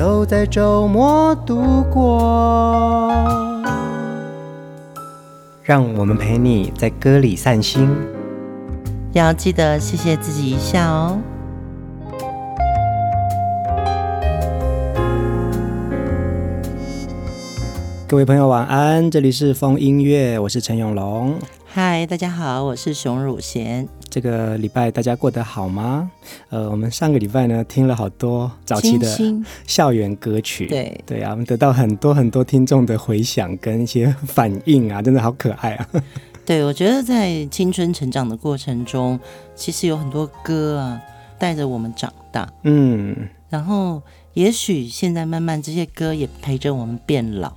都在周末度过，让我们陪你在歌里散心，要记得谢谢自己一下哦。各位朋友晚安，这里是风音乐，我是陈永龙。嗨，大家好，我是熊汝贤。这个礼拜大家过得好吗？呃，我们上个礼拜呢听了好多早期的校园歌曲，对。对啊，我们得到很多很多听众的回响跟一些反应啊，真的好可爱啊！对，我觉得在青春成长的过程中，其实有很多歌啊带着我们长大，嗯，然后也许现在慢慢这些歌也陪着我们变老，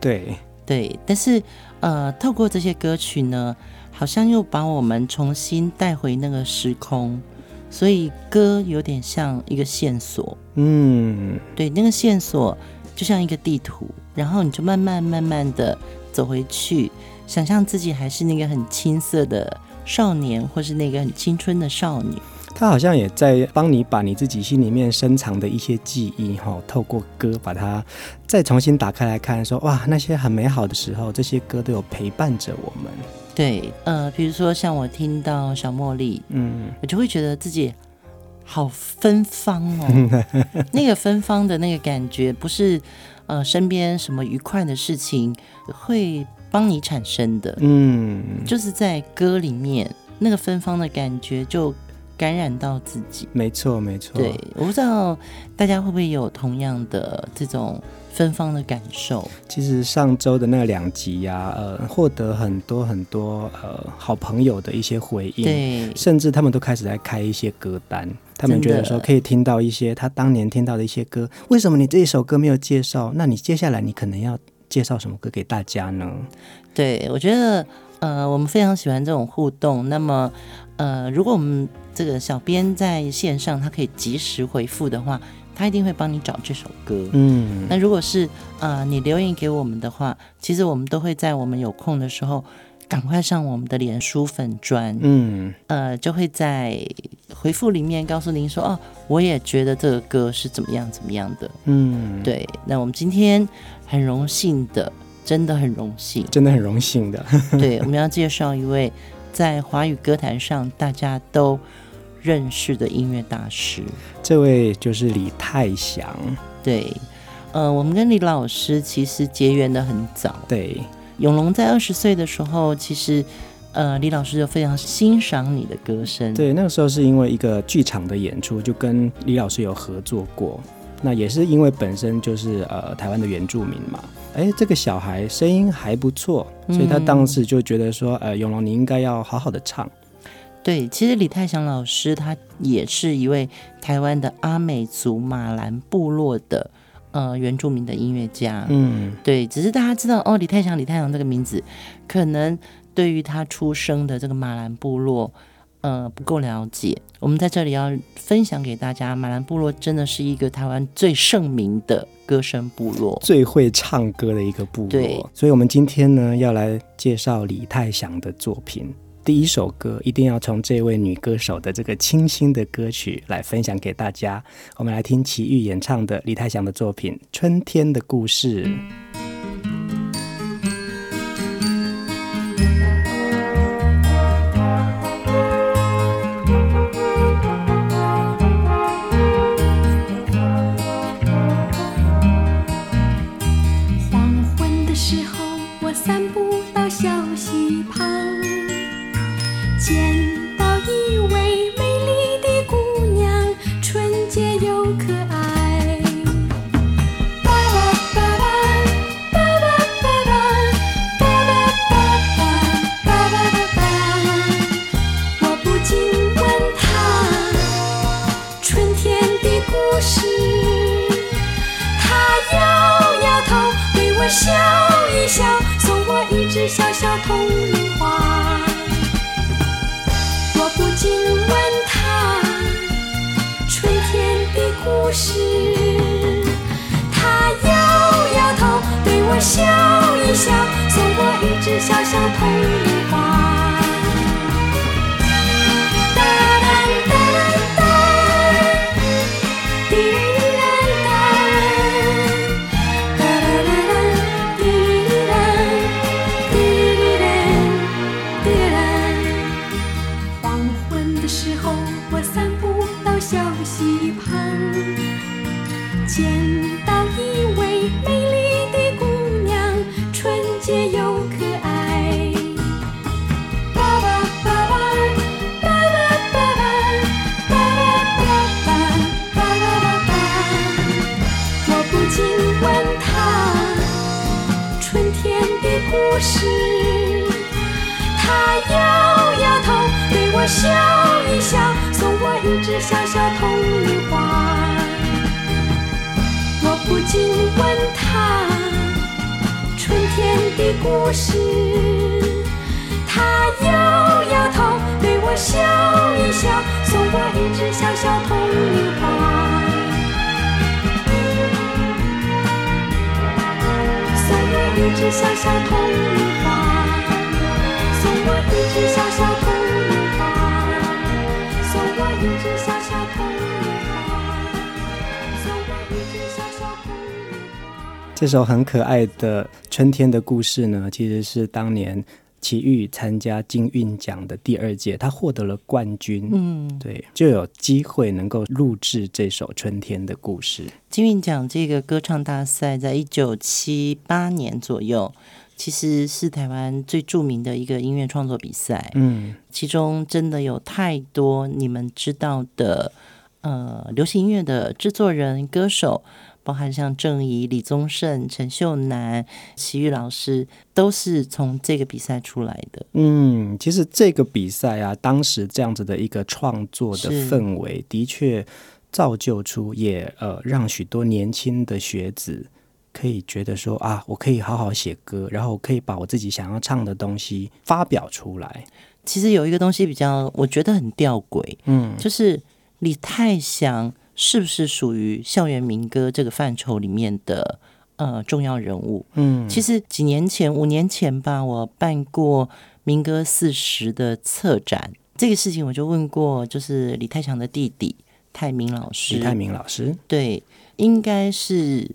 对。对，但是呃，透过这些歌曲呢。好像又把我们重新带回那个时空，所以歌有点像一个线索。嗯，对，那个线索就像一个地图，然后你就慢慢慢慢的走回去，想象自己还是那个很青涩的少年，或是那个很青春的少女。他好像也在帮你把你自己心里面深藏的一些记忆，哈，透过歌把它再重新打开来看，说哇，那些很美好的时候，这些歌都有陪伴着我们。对，呃，比如说像我听到小茉莉，嗯，我就会觉得自己好芬芳哦，那个芬芳的那个感觉，不是呃身边什么愉快的事情会帮你产生的，嗯，就是在歌里面那个芬芳的感觉就感染到自己。没错，没错。对，我不知道大家会不会有同样的这种。芬芳的感受。其实上周的那两集呀、啊，呃，获得很多很多呃好朋友的一些回应，对，甚至他们都开始在开一些歌单，他们觉得说可以听到一些他当年听到的一些歌。为什么你这一首歌没有介绍？那你接下来你可能要介绍什么歌给大家呢？对，我觉得呃，我们非常喜欢这种互动。那么呃，如果我们这个小编在线上，他可以及时回复的话。他一定会帮你找这首歌。嗯，那如果是呃你留言给我们的话，其实我们都会在我们有空的时候，赶快上我们的脸书粉专，嗯，呃，就会在回复里面告诉您说，哦，我也觉得这个歌是怎么样怎么样的。嗯，对。那我们今天很荣幸的，真的很荣幸，真的很荣幸的。对，我们要介绍一位在华语歌坛上大家都认识的音乐大师，这位就是李泰祥。对，呃，我们跟李老师其实结缘的很早。对，永隆在二十岁的时候，其实呃，李老师就非常欣赏你的歌声。对，那个时候是因为一个剧场的演出，就跟李老师有合作过。那也是因为本身就是呃台湾的原住民嘛，哎，这个小孩声音还不错，所以他当时就觉得说，呃，永龙你应该要好好的唱。对，其实李泰祥老师他也是一位台湾的阿美族马兰部落的呃原住民的音乐家。嗯，对，只是大家知道哦，李泰祥，李泰祥这个名字，可能对于他出生的这个马兰部落呃不够了解。我们在这里要分享给大家，马兰部落真的是一个台湾最盛名的歌声部落，最会唱歌的一个部落。对，所以我们今天呢要来介绍李泰祥的作品。第一首歌一定要从这位女歌手的这个清新的歌曲来分享给大家。我们来听齐豫演唱的李泰祥的作品《春天的故事》。支小问他春天的故事，他摇摇头，对我笑一笑，送我一只小小铜铃花。送我一只小小铜铃花，送我一只小小铜铃花，送我一只小小。这首很可爱的春天的故事呢，其实是当年齐豫参加金韵奖的第二届，他获得了冠军。嗯，对，就有机会能够录制这首春天的故事。金韵奖这个歌唱大赛，在一九七八年左右，其实是台湾最著名的一个音乐创作比赛。嗯，其中真的有太多你们知道的，呃，流行音乐的制作人、歌手。包含像郑怡、李宗盛、陈秀楠、齐豫老师，都是从这个比赛出来的。嗯，其实这个比赛啊，当时这样子的一个创作的氛围，的确造就出也，呃让许多年轻的学子可以觉得说啊，我可以好好写歌，然后我可以把我自己想要唱的东西发表出来。其实有一个东西比较，我觉得很吊诡，嗯，就是李泰祥。是不是属于校园民歌这个范畴里面的呃重要人物？嗯，其实几年前，五年前吧，我办过民歌四十的策展，这个事情我就问过，就是李泰祥的弟弟泰明老师。李泰明老师，对，应该是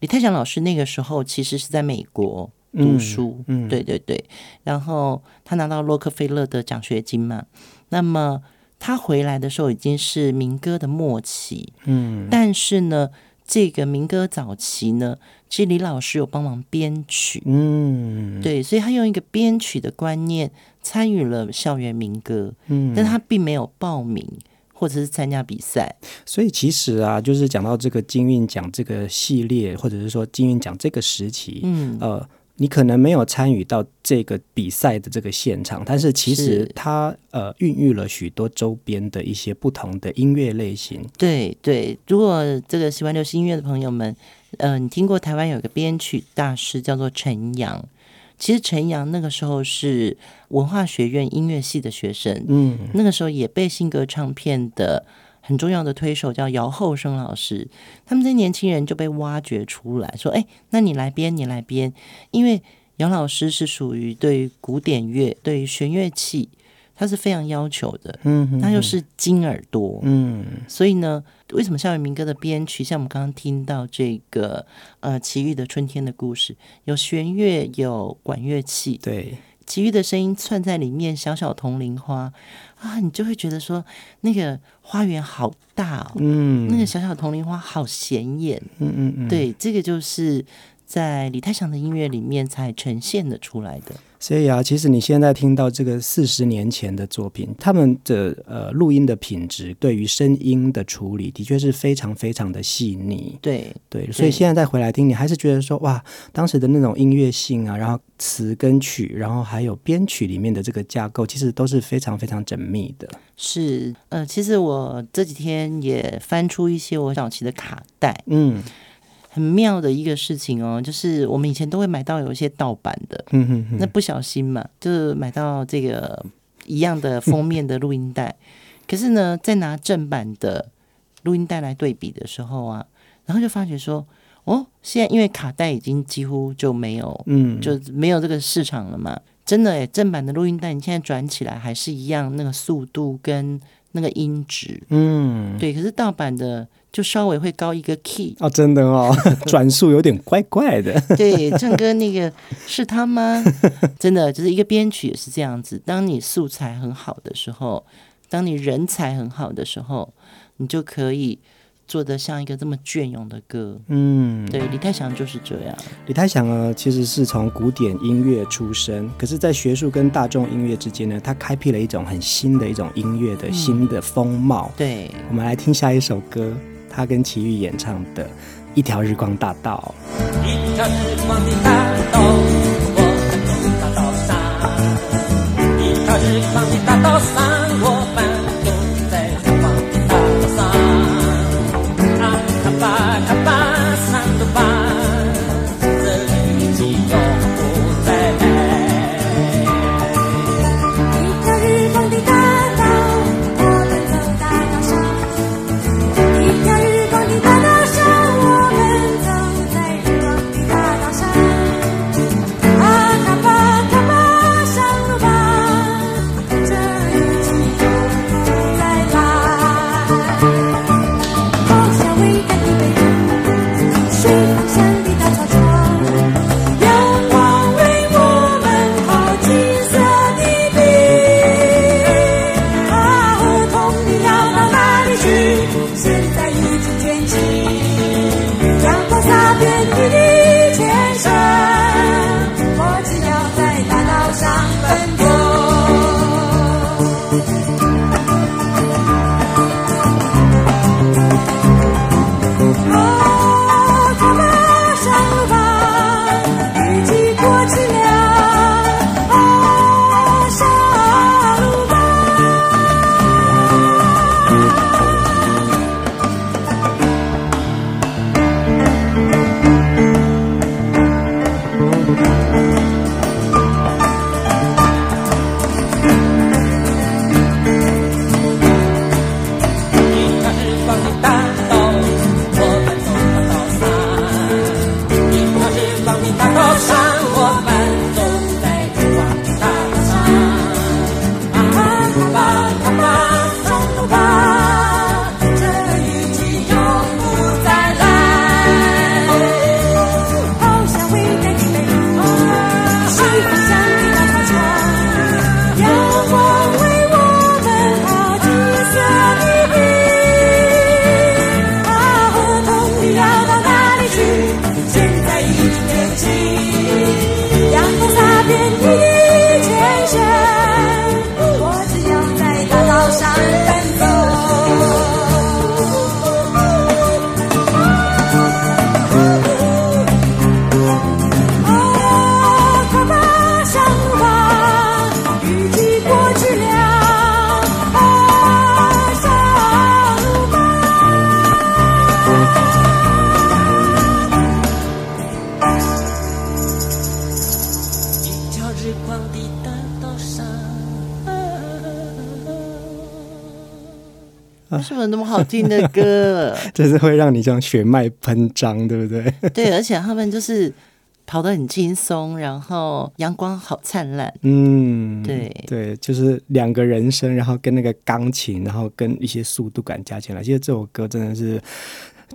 李泰祥老师那个时候其实是在美国读书，嗯，嗯对对对，然后他拿到洛克菲勒的奖学金嘛，那么。他回来的时候已经是民歌的末期，嗯，但是呢，这个民歌早期呢，其实李老师有帮忙编曲，嗯，对，所以他用一个编曲的观念参与了校园民歌，嗯，但他并没有报名或者是参加比赛，所以其实啊，就是讲到这个金韵奖这个系列，或者是说金韵奖这个时期，嗯，呃。你可能没有参与到这个比赛的这个现场，但是其实它呃孕育了许多周边的一些不同的音乐类型。对对，如果这个喜欢流行音乐的朋友们，呃，你听过台湾有个编曲大师叫做陈阳，其实陈阳那个时候是文化学院音乐系的学生，嗯，那个时候也被新歌唱片的。很重要的推手叫姚厚生老师，他们这些年轻人就被挖掘出来，说：“哎，那你来编，你来编。”因为姚老师是属于对于古典乐、对于弦乐器，他是非常要求的。嗯，他又是金耳朵。嗯，所以呢，为什么校园民歌的编曲，像我们刚刚听到这个呃奇遇的《春天的故事》，有弦乐，有管乐器，对，齐豫的声音串在里面，小小铜铃花。啊，你就会觉得说那个花园好大哦，嗯，那个小小铜铃花好显眼，嗯嗯嗯，对，这个就是在李泰祥的音乐里面才呈现的出来的。所以啊，其实你现在听到这个四十年前的作品，他们的呃录音的品质，对于声音的处理，的确是非常非常的细腻。对对，所以现在再回来听，你还是觉得说哇，当时的那种音乐性啊，然后词跟曲，然后还有编曲里面的这个架构，其实都是非常非常缜密的。是，呃，其实我这几天也翻出一些我早期的卡带，嗯。很妙的一个事情哦，就是我们以前都会买到有一些盗版的，嗯哼哼，那不小心嘛，就是买到这个一样的封 面的录音带，可是呢，在拿正版的录音带来对比的时候啊，然后就发觉说，哦，现在因为卡带已经几乎就没有，嗯，就没有这个市场了嘛。真的诶，正版的录音带你现在转起来还是一样那个速度跟那个音质，嗯，对。可是盗版的就稍微会高一个 key 哦，真的哦，转速有点怪怪的。对，郑哥那个是他吗？真的，就是一个编曲也是这样子。当你素材很好的时候，当你人才很好的时候，你就可以。做的像一个这么隽永的歌，嗯，对，李泰祥就是这样。李泰祥呢，其实是从古典音乐出身，可是，在学术跟大众音乐之间呢，他开辟了一种很新的一种音乐的新的风貌。嗯、对，我们来听下一首歌，他跟齐豫演唱的《一条日光大道》。一条日光的大道，我们走大道上。一条日光的大道上，听的歌，就是会让你这样血脉喷张，对不对？对，而且他们就是跑得很轻松，然后阳光好灿烂。嗯，对对，就是两个人声，然后跟那个钢琴，然后跟一些速度感加起来，其实这首歌真的是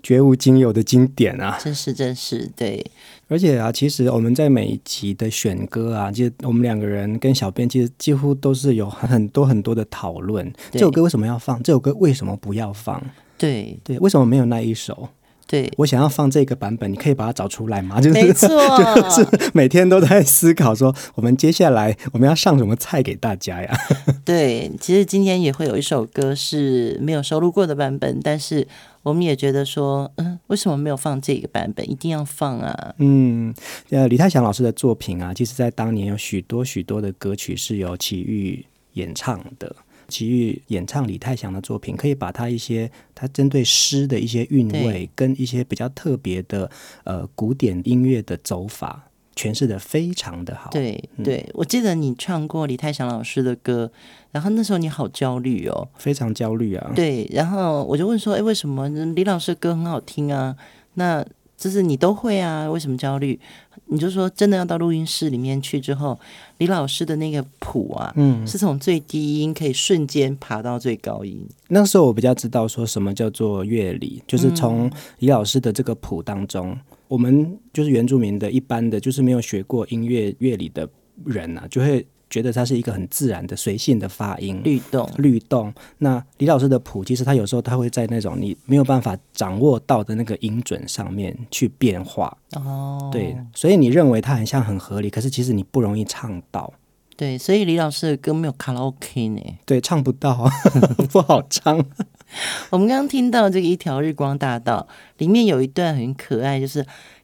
绝无仅有的经典啊！真是真是对。而且啊，其实我们在每一集的选歌啊，其实我们两个人跟小编其实几乎都是有 很多很多的讨论。这首歌为什么要放？这首歌为什么不要放？对对，为什么没有那一首？对，我想要放这个版本，你可以把它找出来吗？就是、就是每天都在思考说，我们接下来我们要上什么菜给大家呀？对，其实今天也会有一首歌是没有收录过的版本，但是。我们也觉得说，嗯，为什么没有放这个版本？一定要放啊！嗯，呃，李泰祥老师的作品啊，其实在当年有许多许多的歌曲是由齐豫演唱的。齐豫演唱李泰祥的作品，可以把他一些他针对诗的一些韵味，跟一些比较特别的呃古典音乐的走法诠释的非常的好。对对，我记得你唱过李泰祥老师的歌，然后那时候你好焦虑哦，非常焦虑啊。对，然后我就问说，哎，为什么李老师的歌很好听啊？那就是你都会啊，为什么焦虑？你就说真的要到录音室里面去之后，李老师的那个谱啊，嗯，是从最低音可以瞬间爬到最高音。那时候我比较知道说什么叫做乐理，就是从李老师的这个谱当中，嗯、我们就是原住民的一般的，就是没有学过音乐乐理的人啊，就会。觉得它是一个很自然的、随性的发音律动，律动。那李老师的谱，其实他有时候他会在那种你没有办法掌握到的那个音准上面去变化。哦，对，所以你认为它很像很合理，可是其实你不容易唱到。对，所以李老师的歌没有卡拉 OK 呢？对，唱不到，不好唱。我们刚刚听到这个一条日光大道里面有一段很可爱，就是。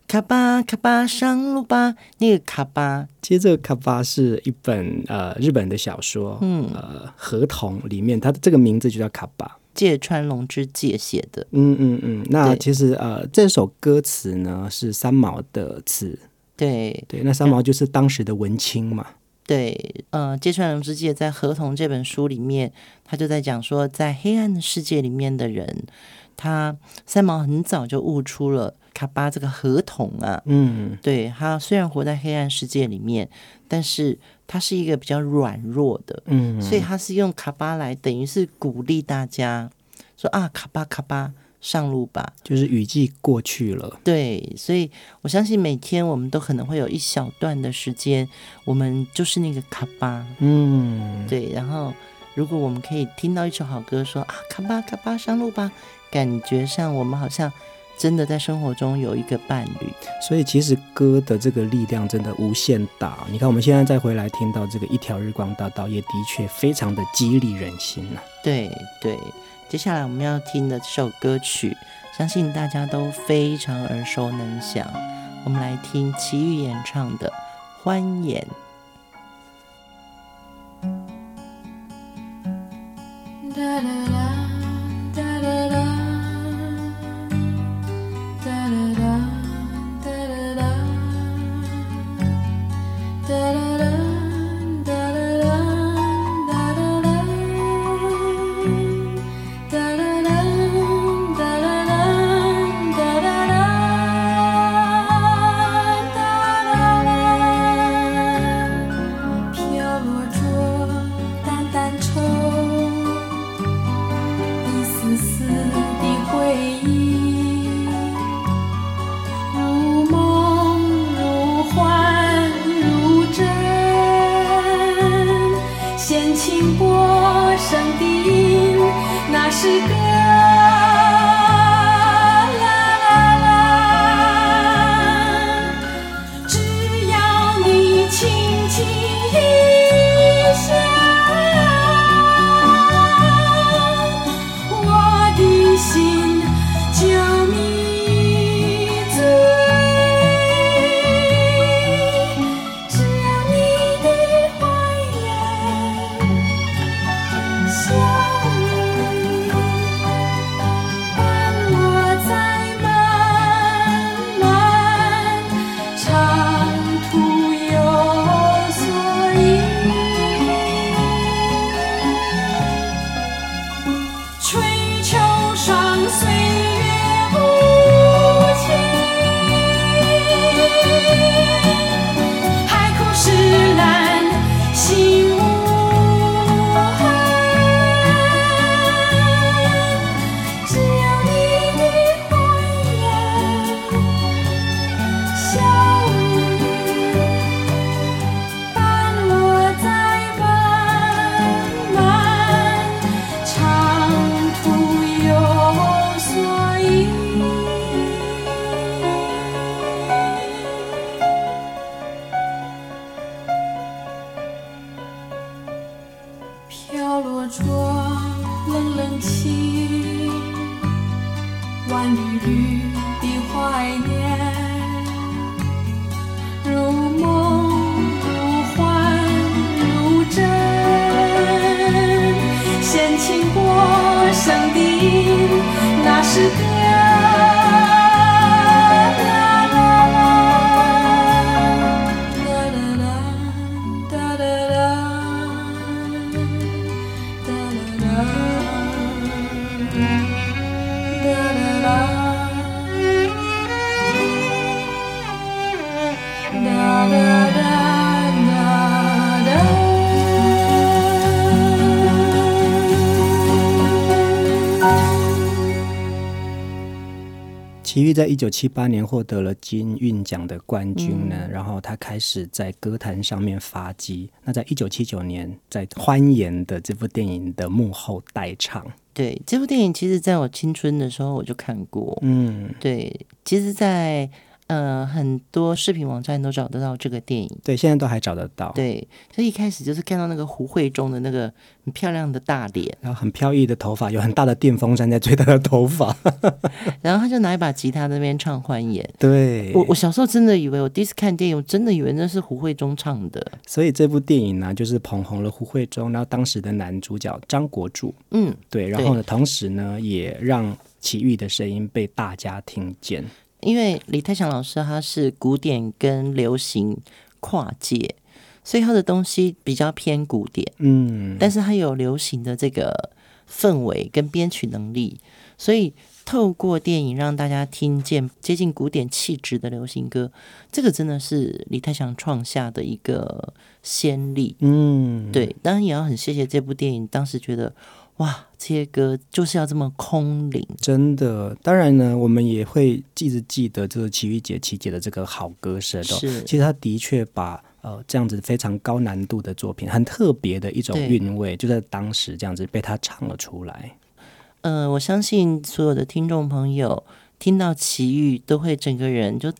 卡巴卡巴上路吧，那个卡巴，其实这个卡巴是一本呃日本的小说，嗯。呃合同里面，它的这个名字就叫卡巴，芥川龙之介写的，嗯嗯嗯。那其实呃这首歌词呢是三毛的词，对。对，那三毛就是当时的文青嘛，对，呃芥川龙之介在合同这本书里面，他就在讲说，在黑暗的世界里面的人，他三毛很早就悟出了。卡巴这个合同啊，嗯，对，他虽然活在黑暗世界里面，但是他是一个比较软弱的，嗯，所以他是用卡巴来等于是鼓励大家说啊，卡巴卡巴上路吧，就是雨季过去了，对，所以我相信每天我们都可能会有一小段的时间，我们就是那个卡巴，嗯，对，然后如果我们可以听到一首好歌说，说啊，卡巴卡巴上路吧，感觉上我们好像。真的在生活中有一个伴侣，所以其实歌的这个力量真的无限大。你看，我们现在再回来听到这个一条日光大道，也的确非常的激励人心呐、啊。对对，接下来我们要听的这首歌曲，相信大家都非常耳熟能详。我们来听齐豫演唱的《欢颜》。齐豫在一九七八年获得了金韵奖的冠军呢，嗯、然后他开始在歌坛上面发迹。那在一九七九年，在《欢颜》的这部电影的幕后代唱。对，这部电影，其实在我青春的时候我就看过。嗯，对，其实，在。呃，很多视频网站都找得到这个电影，对，现在都还找得到。对，所以一开始就是看到那个胡慧中的那个 很漂亮的大脸，然后很飘逸的头发，有很大的电风扇在吹他的头发，然后他就拿一把吉他在那边唱《欢颜》。对，我我小时候真的以为，我第一次看电影，我真的以为那是胡慧中唱的。所以这部电影呢，就是捧红了胡慧中，然后当时的男主角张国柱，嗯，对，然后呢，同时呢，也让奇遇的声音被大家听见。因为李泰祥老师他是古典跟流行跨界，所以他的东西比较偏古典，嗯，但是他有流行的这个氛围跟编曲能力，所以透过电影让大家听见接近古典气质的流行歌，这个真的是李泰祥创下的一个先例，嗯，对，当然也要很谢谢这部电影，当时觉得。哇，这些歌就是要这么空灵，真的。当然呢，我们也会一直记得这个齐豫姐、齐姐的这个好歌声。是，其实她的确把呃这样子非常高难度的作品，很特别的一种韵味，就在当时这样子被她唱了出来。呃，我相信所有的听众朋友听到齐豫，都会整个人就。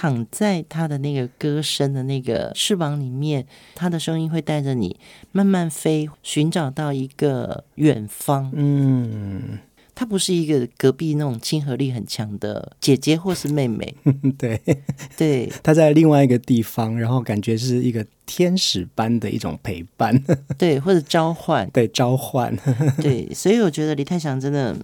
躺在他的那个歌声的那个翅膀里面，他的声音会带着你慢慢飞，寻找到一个远方。嗯，他不是一个隔壁那种亲和力很强的姐姐或是妹妹。对对，他在另外一个地方，然后感觉是一个天使般的一种陪伴。对，或者召唤。对，召唤。对，所以我觉得李泰祥真的。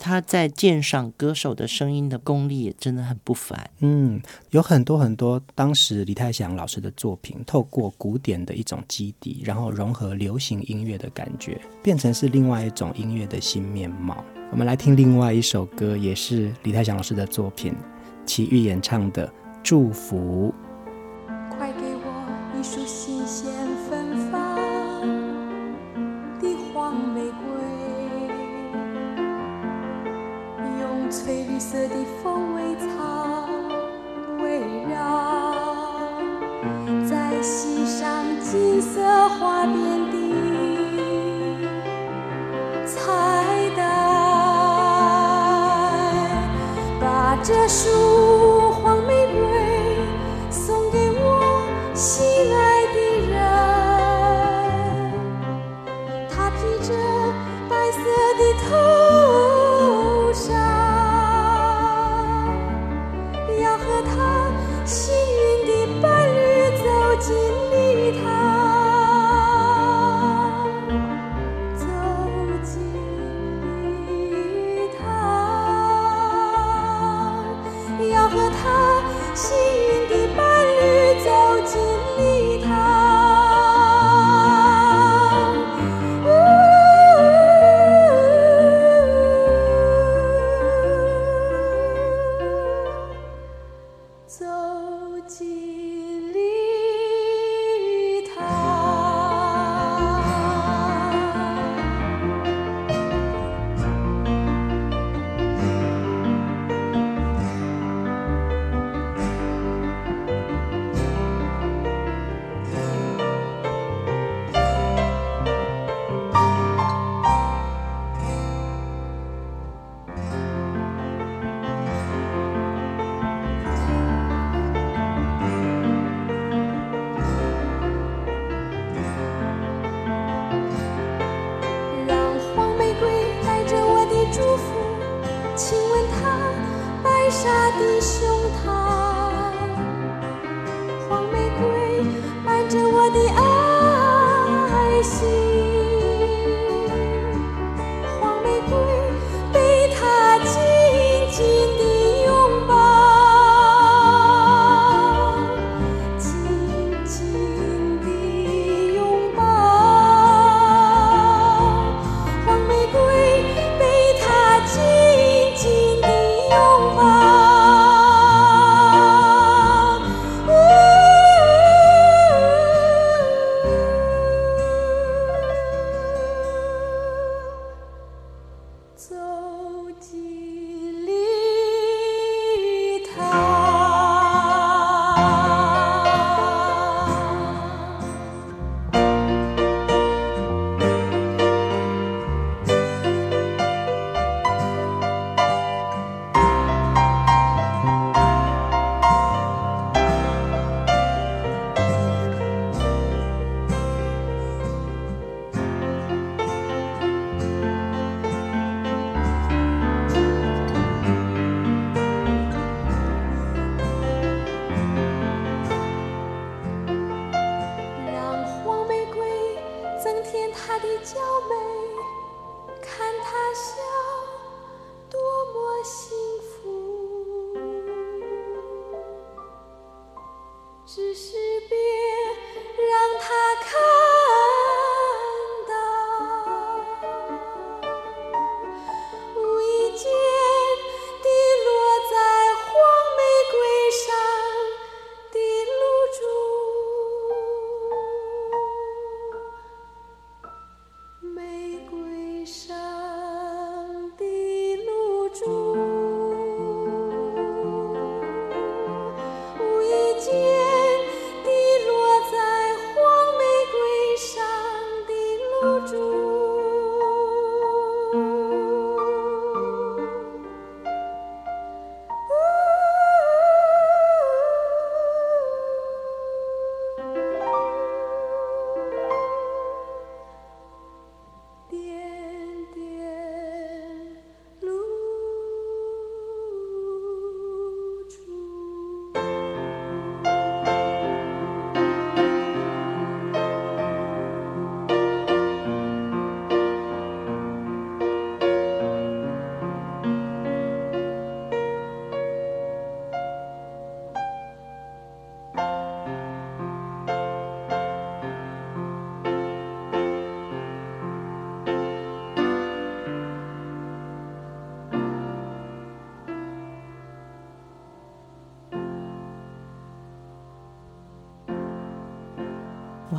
他在鉴赏歌手的声音的功力也真的很不凡。嗯，有很多很多当时李泰祥老师的作品，透过古典的一种基底，然后融合流行音乐的感觉，变成是另外一种音乐的新面貌。我们来听另外一首歌，也是李泰祥老师的作品，齐豫演唱的《祝福》。快给花边的彩带，把这树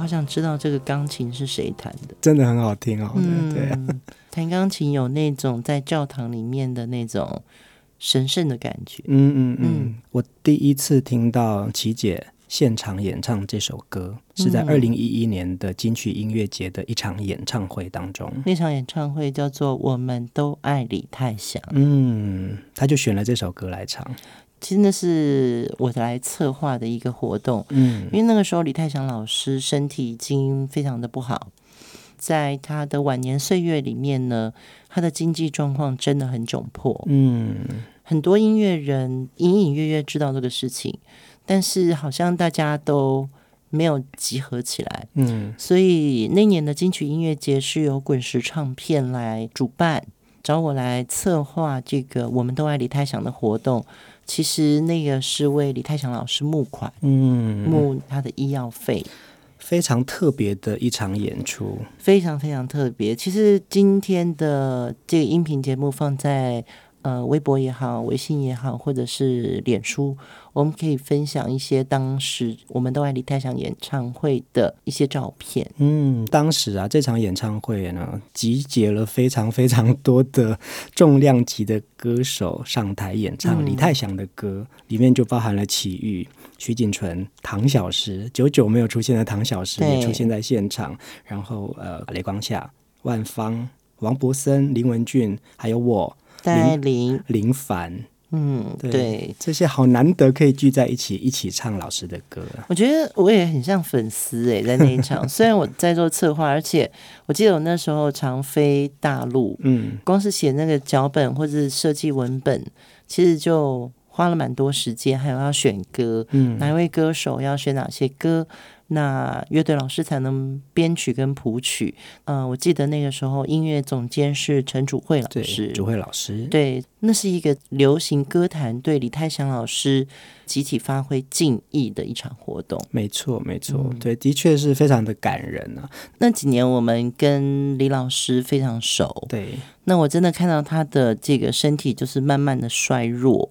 好想知道这个钢琴是谁弹的，真的很好听哦。嗯，对，弹钢琴有那种在教堂里面的那种神圣的感觉。嗯嗯嗯，我第一次听到琪姐现场演唱这首歌，是在二零一一年的金曲音乐节的一场演唱会当中。那场演唱会叫做《我们都爱李泰祥》。嗯，他就选了这首歌来唱。其实那是我来策划的一个活动，嗯，因为那个时候李泰祥老师身体已经非常的不好，在他的晚年岁月里面呢，他的经济状况真的很窘迫，嗯，很多音乐人隐隐约约知道这个事情，但是好像大家都没有集合起来，嗯，所以那年的金曲音乐节是由滚石唱片来主办，找我来策划这个我们都爱李泰祥的活动。其实那个是为李泰祥老师募款，嗯，募他的医药费，非常特别的一场演出，非常非常特别。其实今天的这个音频节目放在。呃，微博也好，微信也好，或者是脸书，我们可以分享一些当时我们都爱李泰祥演唱会的一些照片。嗯，当时啊，这场演唱会呢，集结了非常非常多的重量级的歌手上台演唱李泰祥的歌，嗯、里面就包含了齐豫、徐锦纯、唐小时，久久没有出现的唐小时也出现在现场，然后呃，雷光夏、万芳、王博森、林文俊，还有我。戴琳、林凡，嗯，对，对，这些好难得可以聚在一起一起唱老师的歌。我觉得我也很像粉丝哎，在那一场，虽然我在做策划，而且我记得我那时候常飞大陆，嗯，光是写那个脚本或者设计文本，其实就花了蛮多时间，还有要选歌，嗯，哪一位歌手要选哪些歌。那乐队老师才能编曲跟谱曲。嗯、呃，我记得那个时候音乐总监是陈祖慧老师。主慧老师，对，那是一个流行歌坛对李泰祥老师集体发挥敬意的一场活动。没错，没错，嗯、对，的确是非常的感人啊。那几年我们跟李老师非常熟，对。那我真的看到他的这个身体就是慢慢的衰弱。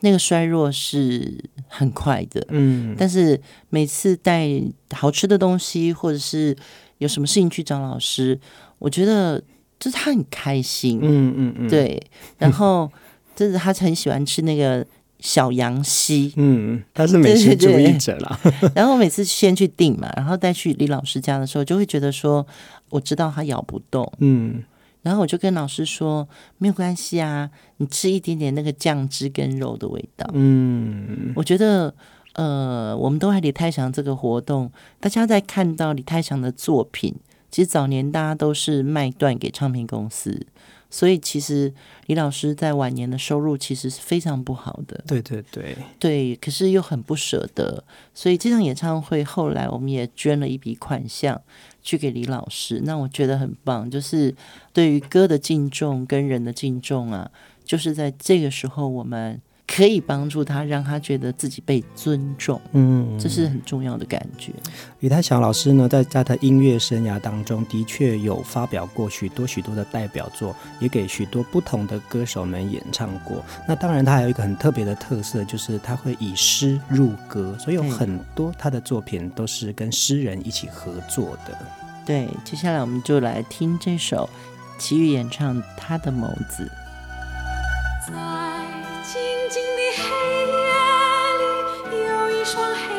那个衰弱是很快的，嗯，但是每次带好吃的东西，或者是有什么事情去找老师，我觉得就是他很开心，嗯嗯嗯，对，然后 就是他很喜欢吃那个小羊溪，嗯，他是美食主义者啦。然后每次先去订嘛，然后带去李老师家的时候，就会觉得说，我知道他咬不动，嗯。然后我就跟老师说，没有关系啊，你吃一点点那个酱汁跟肉的味道。嗯，我觉得，呃，我们都爱李泰祥这个活动，大家在看到李泰祥的作品，其实早年大家都是卖断给唱片公司。所以其实李老师在晚年的收入其实是非常不好的。对对对对，可是又很不舍得。所以这场演唱会后来我们也捐了一笔款项去给李老师，那我觉得很棒，就是对于歌的敬重跟人的敬重啊，就是在这个时候我们。可以帮助他，让他觉得自己被尊重，嗯，这是很重要的感觉。李泰祥老师呢，在在他音乐生涯当中的确有发表过许多许多的代表作，也给许多不同的歌手们演唱过。那当然，他还有一个很特别的特色，就是他会以诗入歌，所以有很多他的作品都是跟诗人一起合作的。对，接下来我们就来听这首齐豫演唱《他的眸子》。wish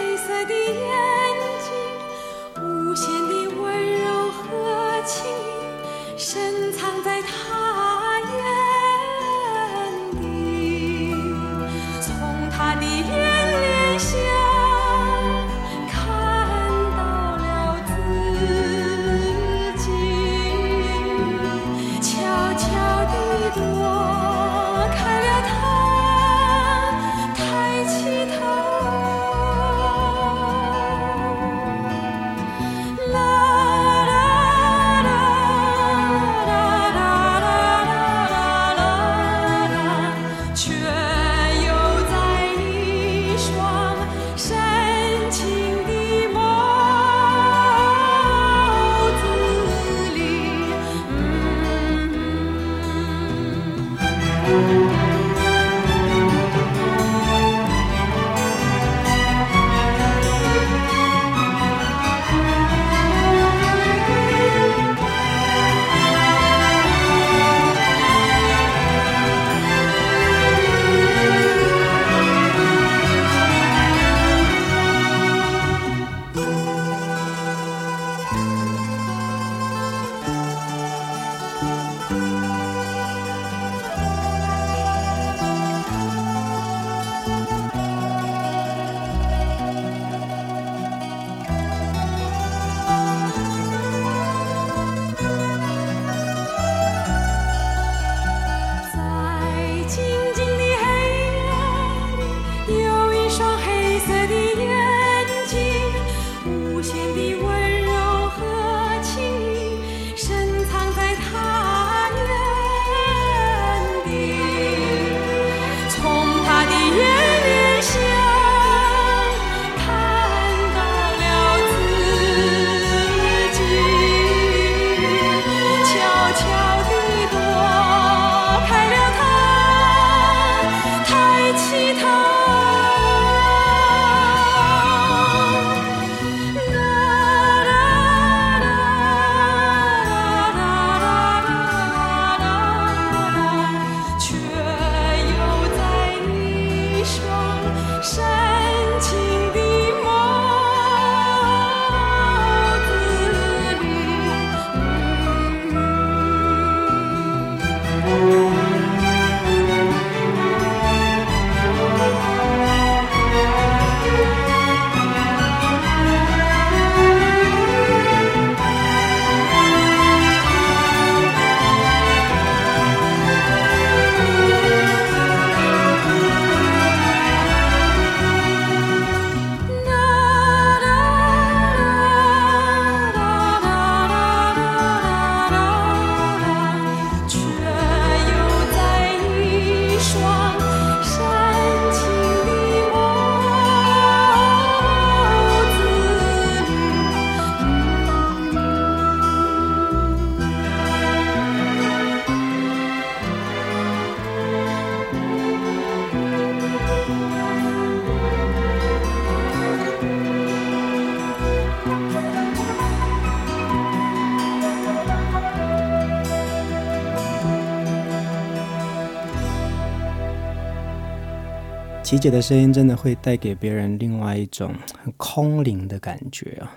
琪姐的声音真的会带给别人另外一种很空灵的感觉啊。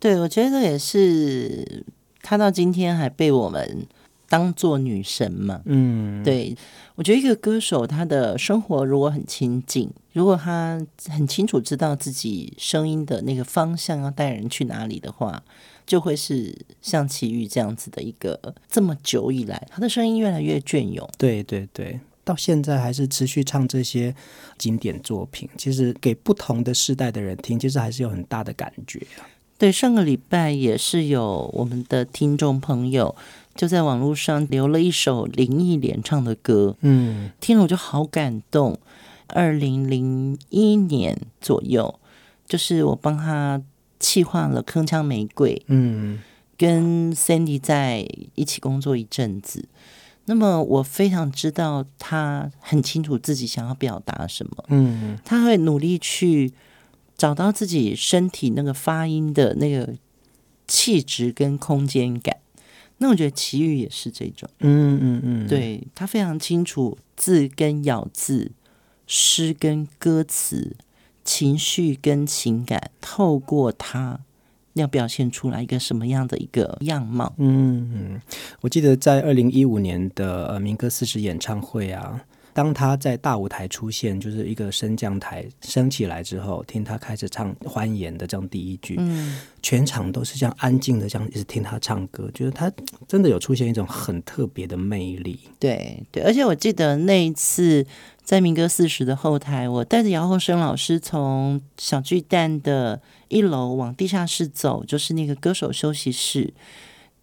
对，我觉得这也是她到今天还被我们当做女神嘛。嗯，对，我觉得一个歌手他的生活如果很亲近，如果他很清楚知道自己声音的那个方向要带人去哪里的话，就会是像齐豫这样子的一个这么久以来，他的声音越来越隽永。对对对。到现在还是持续唱这些经典作品，其实给不同的世代的人听，其实还是有很大的感觉啊。对，上个礼拜也是有我们的听众朋友就在网络上留了一首林忆莲唱的歌，嗯，听了我就好感动。二零零一年左右，就是我帮他气化了《铿锵玫瑰》，嗯，跟 Sandy 在一起工作一阵子。那么我非常知道他很清楚自己想要表达什么，嗯，他会努力去找到自己身体那个发音的那个气质跟空间感。那我觉得齐豫也是这种，嗯嗯嗯，对，他非常清楚字跟咬字、诗跟歌词、情绪跟情感，透过他。要表现出来一个什么样的一个样貌？嗯，我记得在二零一五年的呃民歌四十演唱会啊，当他在大舞台出现，就是一个升降台升起来之后，听他开始唱欢颜的这样第一句，嗯，全场都是这样安静的这样一直听他唱歌，觉得他真的有出现一种很特别的魅力。对对，而且我记得那一次。在民歌四十的后台，我带着姚厚生老师从小巨蛋的一楼往地下室走，就是那个歌手休息室。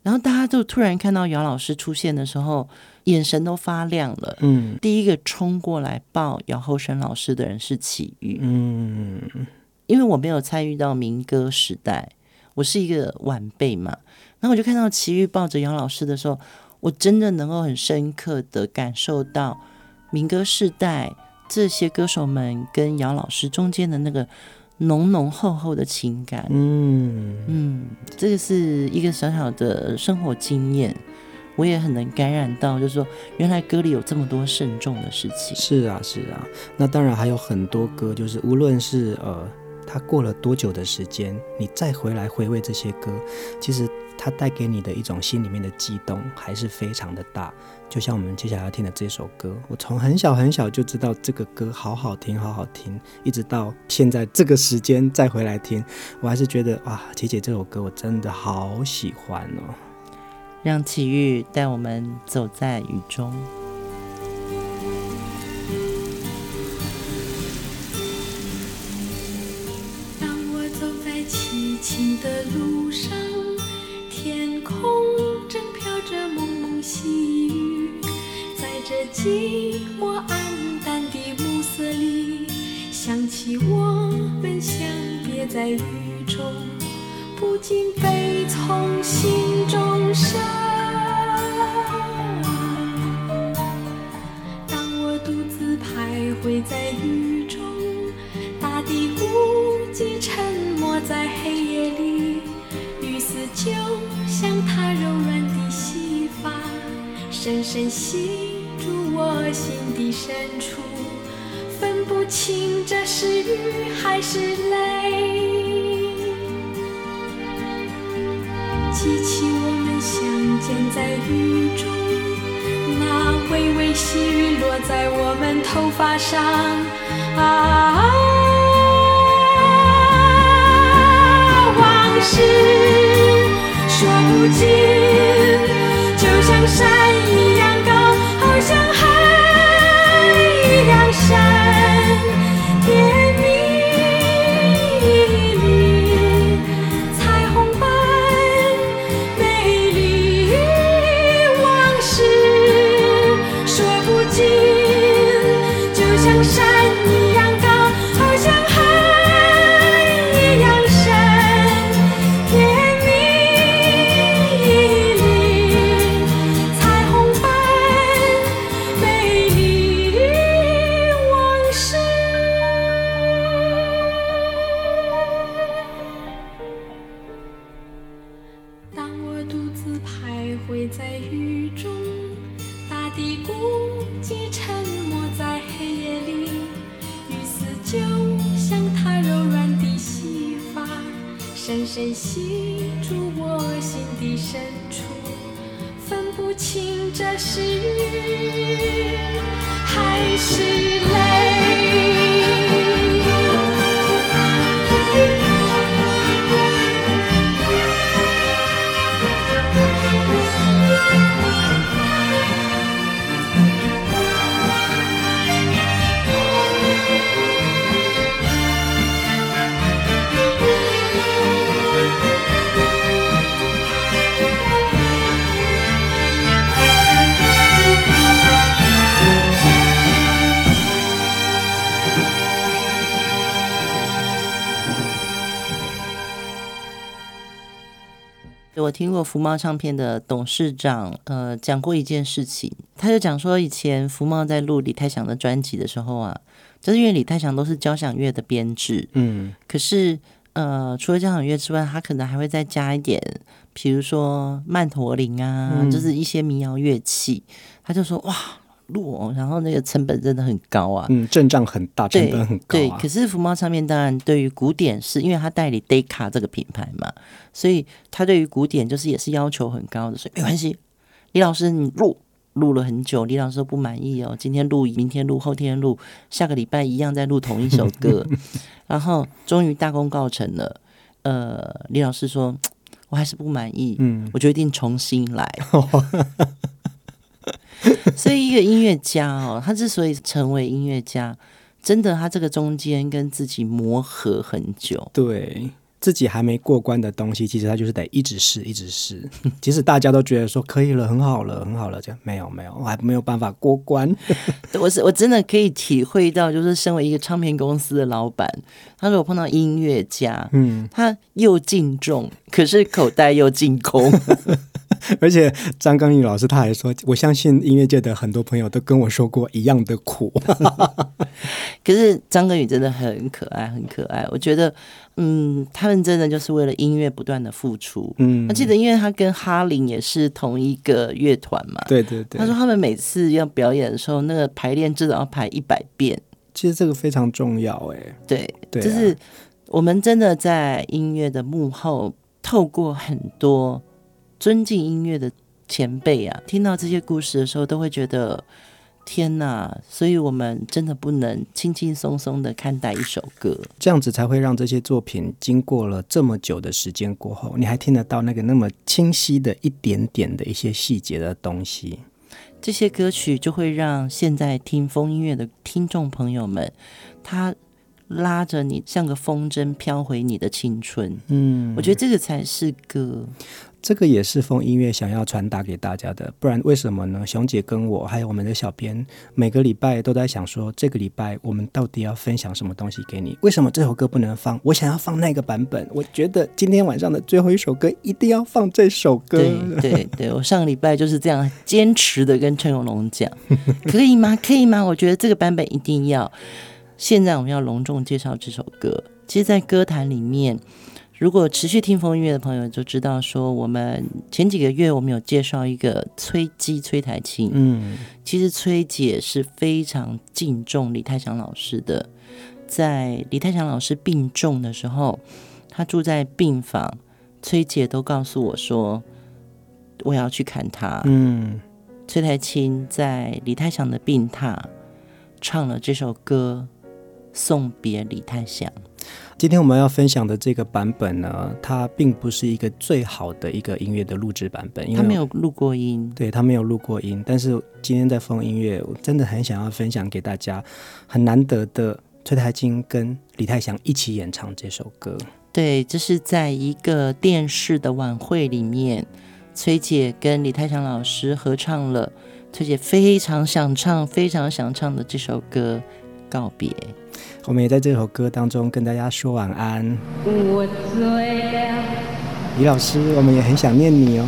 然后大家就突然看到姚老师出现的时候，眼神都发亮了。嗯，第一个冲过来抱姚厚生老师的人是齐豫。嗯，因为我没有参与到民歌时代，我是一个晚辈嘛。然后我就看到齐豫抱着姚老师的时候，我真的能够很深刻的感受到。民歌世代这些歌手们跟姚老师中间的那个浓浓厚厚的情感，嗯。嗯，这个是一个小小的生活经验，我也很能感染到，就是说原来歌里有这么多慎重的事情。是啊，是啊，那当然还有很多歌，就是无论是呃，他过了多久的时间，你再回来回味这些歌，其实它带给你的一种心里面的悸动还是非常的大。就像我们接下来要听的这首歌，我从很小很小就知道这个歌好好听，好好听，一直到现在这个时间再回来听，我还是觉得哇，琪姐这首歌我真的好喜欢哦。让奇遇带我们走在雨中。细雨。这寂寞暗淡的暮色里，想起我们相别在雨中，不禁悲从心中生。当我独自徘徊在雨中，大地孤寂沉默在黑夜里，雨丝就像它柔软，深深吸住。我心底深处，分不清这是雨还是泪。记起我们相见在雨中，那微微细雨落在我们头发上。啊，往事说不尽，就像山一还是泪。我听过福茂唱片的董事长，呃，讲过一件事情，他就讲说，以前福茂在录李泰祥的专辑的时候啊，就是因为李泰祥都是交响乐的编制，嗯，可是呃，除了交响乐之外，他可能还会再加一点，比如说曼陀林啊，嗯、就是一些民谣乐器，他就说哇。录，然后那个成本真的很高啊，嗯，阵仗很大，成本很高啊。对，对，可是福猫唱片当然对于古典是因为他代理 Decca 这个品牌嘛，所以他对于古典就是也是要求很高的，所以没关系。李老师，你录录了很久，李老师都不满意哦，今天录，明天录，后天录，下个礼拜一样再录同一首歌，然后终于大功告成了。呃，李老师说，我还是不满意，嗯，我决定重新来。所以，一个音乐家哦，他之所以成为音乐家，真的，他这个中间跟自己磨合很久，对。自己还没过关的东西，其实他就是得一直试，一直试。即使大家都觉得说可以了，很好了，很好了，这样没有没有，我还没有办法过关。我是我真的可以体会到，就是身为一个唱片公司的老板，他如果碰到音乐家，嗯，他又敬重，可是口袋又进空。而且张刚宇老师他还说，我相信音乐界的很多朋友都跟我说过一样的苦。可是张庚宇真的很可爱，很可爱。我觉得，嗯，他们真的就是为了音乐不断的付出。嗯，我记得，因为他跟哈林也是同一个乐团嘛。对对对。他说他们每次要表演的时候，那个排练至少要排一百遍。其实这个非常重要，哎。对，对啊，就是我们真的在音乐的幕后，透过很多。尊敬音乐的前辈啊，听到这些故事的时候，都会觉得天呐！所以我们真的不能轻轻松松的看待一首歌，这样子才会让这些作品经过了这么久的时间过后，你还听得到那个那么清晰的一点点的一些细节的东西。这些歌曲就会让现在听风音乐的听众朋友们，他拉着你像个风筝飘回你的青春。嗯，我觉得这个才是歌。这个也是风音乐想要传达给大家的，不然为什么呢？熊姐跟我还有我们的小编，每个礼拜都在想说，这个礼拜我们到底要分享什么东西给你？为什么这首歌不能放？我想要放那个版本。我觉得今天晚上的最后一首歌一定要放这首歌。对对对，我上个礼拜就是这样坚持的跟陈永龙讲，可以吗？可以吗？我觉得这个版本一定要。现在我们要隆重介绍这首歌。其实，在歌坛里面。如果持续听风音乐的朋友就知道，说我们前几个月我们有介绍一个崔姬崔台青，嗯，其实崔姐是非常敬重李泰祥老师的，在李泰祥老师病重的时候，他住在病房，崔姐都告诉我说我要去看他，嗯，崔台青在李泰祥的病榻唱了这首歌送别李泰祥。今天我们要分享的这个版本呢，它并不是一个最好的一个音乐的录制版本，因为它没有录过音。对，它没有录过音。但是今天在风音乐，我真的很想要分享给大家，很难得的崔台金跟李泰祥一起演唱这首歌。对，这是在一个电视的晚会里面，崔姐跟李泰祥老师合唱了崔姐非常想唱、非常想唱的这首歌《告别》。我们也在这首歌当中跟大家说晚安。我醉了。李老师，我们也很想念你哦。